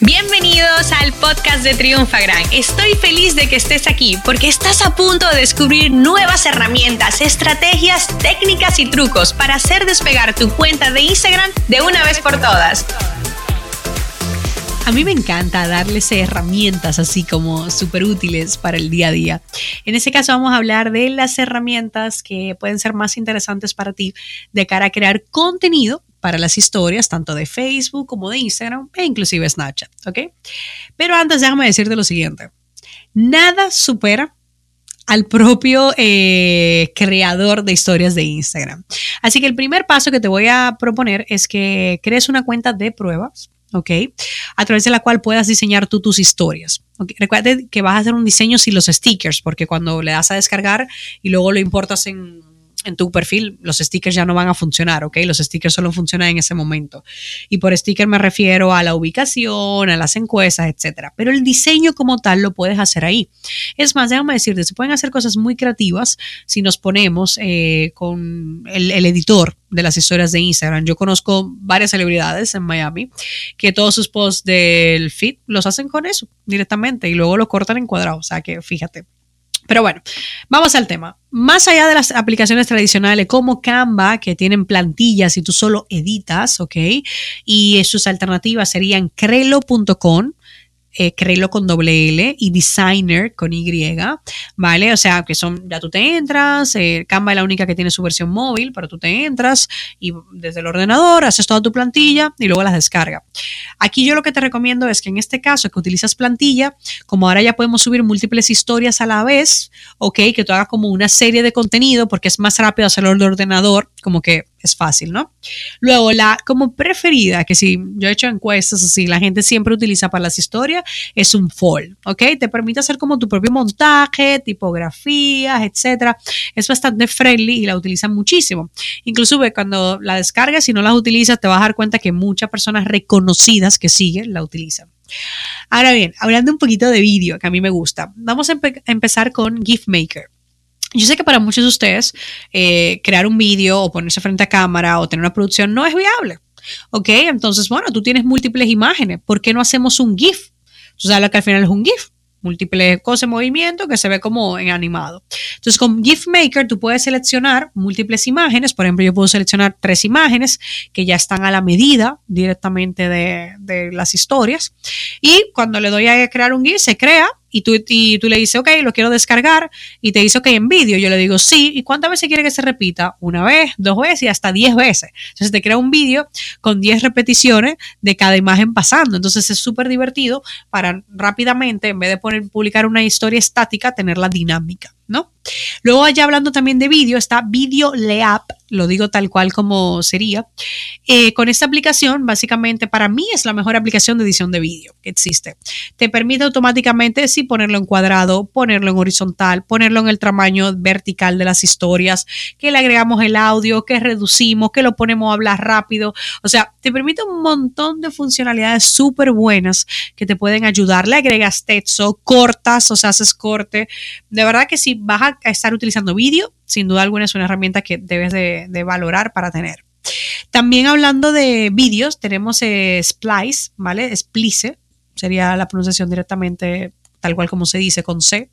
Bienvenidos al podcast de Triunfa Gran. Estoy feliz de que estés aquí porque estás a punto de descubrir nuevas herramientas, estrategias, técnicas y trucos para hacer despegar tu cuenta de Instagram de una vez por todas. A mí me encanta darles herramientas así como súper útiles para el día a día. En este caso vamos a hablar de las herramientas que pueden ser más interesantes para ti de cara a crear contenido para las historias, tanto de Facebook como de Instagram e inclusive Snapchat, ¿ok? Pero antes déjame decirte lo siguiente. Nada supera al propio eh, creador de historias de Instagram. Así que el primer paso que te voy a proponer es que crees una cuenta de pruebas, ¿ok? A través de la cual puedas diseñar tú tus historias. Okay. Recuerda que vas a hacer un diseño sin los stickers, porque cuando le das a descargar y luego lo importas en en tu perfil, los stickers ya no van a funcionar, ¿ok? Los stickers solo funcionan en ese momento. Y por sticker me refiero a la ubicación, a las encuestas, etcétera. Pero el diseño como tal lo puedes hacer ahí. Es más, déjame decirte, se pueden hacer cosas muy creativas si nos ponemos eh, con el, el editor de las historias de Instagram. Yo conozco varias celebridades en Miami que todos sus posts del feed los hacen con eso directamente y luego lo cortan en cuadrado. O sea que fíjate, pero bueno, vamos al tema. Más allá de las aplicaciones tradicionales como Canva, que tienen plantillas y tú solo editas, ¿ok? Y sus alternativas serían Crelo.com, eh, con doble L y Designer con Y, ¿vale? O sea, que son, ya tú te entras, eh, Canva es la única que tiene su versión móvil, pero tú te entras y desde el ordenador haces toda tu plantilla y luego las descarga. Aquí yo lo que te recomiendo es que en este caso que utilizas plantilla, como ahora ya podemos subir múltiples historias a la vez, ok, que tú hagas como una serie de contenido porque es más rápido hacerlo de ordenador, como que es fácil, ¿no? Luego, la como preferida, que si yo he hecho encuestas así, la gente siempre utiliza para las historias, es un fall, ¿ok? Te permite hacer como tu propio montaje, tipografías, etcétera. Es bastante friendly y la utilizan muchísimo. Inclusive cuando la descargas y no las utilizas, te vas a dar cuenta que muchas personas reconocidas que siguen la utilizan. Ahora bien, hablando un poquito de vídeo, que a mí me gusta, vamos a, empezar con GIFmaker. Yo sé que para muchos de ustedes eh, crear un vídeo o ponerse frente a cámara o tener una producción no es viable. ¿Ok? Entonces, bueno, tú tienes múltiples imágenes. ¿Por qué no hacemos un GIF? Tú sabes lo que al final es un GIF múltiples cosas en movimiento que se ve como en animado. Entonces con GIF Maker tú puedes seleccionar múltiples imágenes, por ejemplo yo puedo seleccionar tres imágenes que ya están a la medida directamente de, de las historias y cuando le doy a crear un GIF se crea y tú, y tú le dices, ok, lo quiero descargar, y te dice, ok, en vídeo. Yo le digo, sí, ¿y cuántas veces quiere que se repita? Una vez, dos veces y hasta diez veces. Entonces te crea un vídeo con diez repeticiones de cada imagen pasando. Entonces es súper divertido para rápidamente, en vez de poner, publicar una historia estática, tenerla dinámica. ¿no? Luego allá hablando también de vídeo está Video Leap, lo digo tal cual como sería. Eh, con esta aplicación, básicamente para mí es la mejor aplicación de edición de vídeo que existe. Te permite automáticamente sí ponerlo en cuadrado, ponerlo en horizontal, ponerlo en el tamaño vertical de las historias, que le agregamos el audio, que reducimos, que lo ponemos a hablar rápido. O sea, te permite un montón de funcionalidades súper buenas que te pueden ayudar. Le agregas texto, cortas, o sea, haces corte. De verdad que sí vas a estar utilizando vídeo, sin duda alguna es una herramienta que debes de, valorar para tener. También hablando de vídeos, tenemos eh, Splice, ¿vale? Splice, sería la pronunciación directamente tal cual como se dice con C.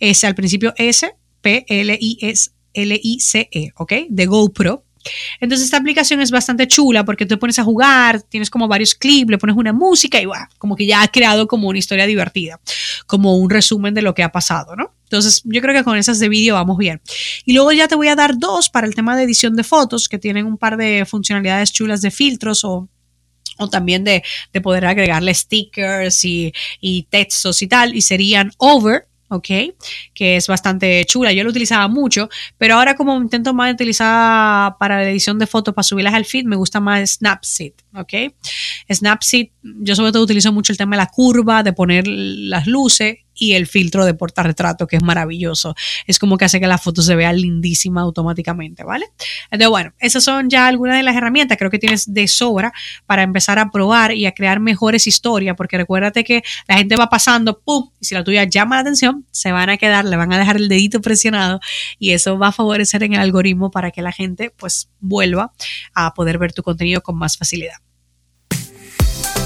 Es al principio S, P, L, I, S, L, I, C, E, ¿ok? De GoPro. Entonces esta aplicación es bastante chula porque te pones a jugar, tienes como varios clips, le pones una música y wow, como que ya ha creado como una historia divertida, como un resumen de lo que ha pasado, ¿no? Entonces, yo creo que con esas de vídeo vamos bien. Y luego ya te voy a dar dos para el tema de edición de fotos, que tienen un par de funcionalidades chulas de filtros o o también de, poder agregarle stickers y, y, textos y tal, y serían Over, ¿ok? Que es bastante chula. Yo lo utilizaba mucho, pero ahora como intento más utilizar para la edición de fotos, para subirlas al feed, me gusta más Snapseed, ¿ok? Snapseed, yo sobre todo utilizo mucho el tema de la curva, de poner las luces y el filtro de portarretrato, que es maravilloso. Es como que hace que la foto se vea lindísima automáticamente, ¿vale? Entonces, bueno, esas son ya algunas de las herramientas. Creo que tienes de sobra para empezar a probar y a crear mejores historias, porque recuérdate que la gente va pasando, ¡pum! Y si la tuya llama la atención, se van a quedar, le van a dejar el dedito presionado y eso va a favorecer en el algoritmo para que la gente pues vuelva a poder ver tu contenido con más facilidad.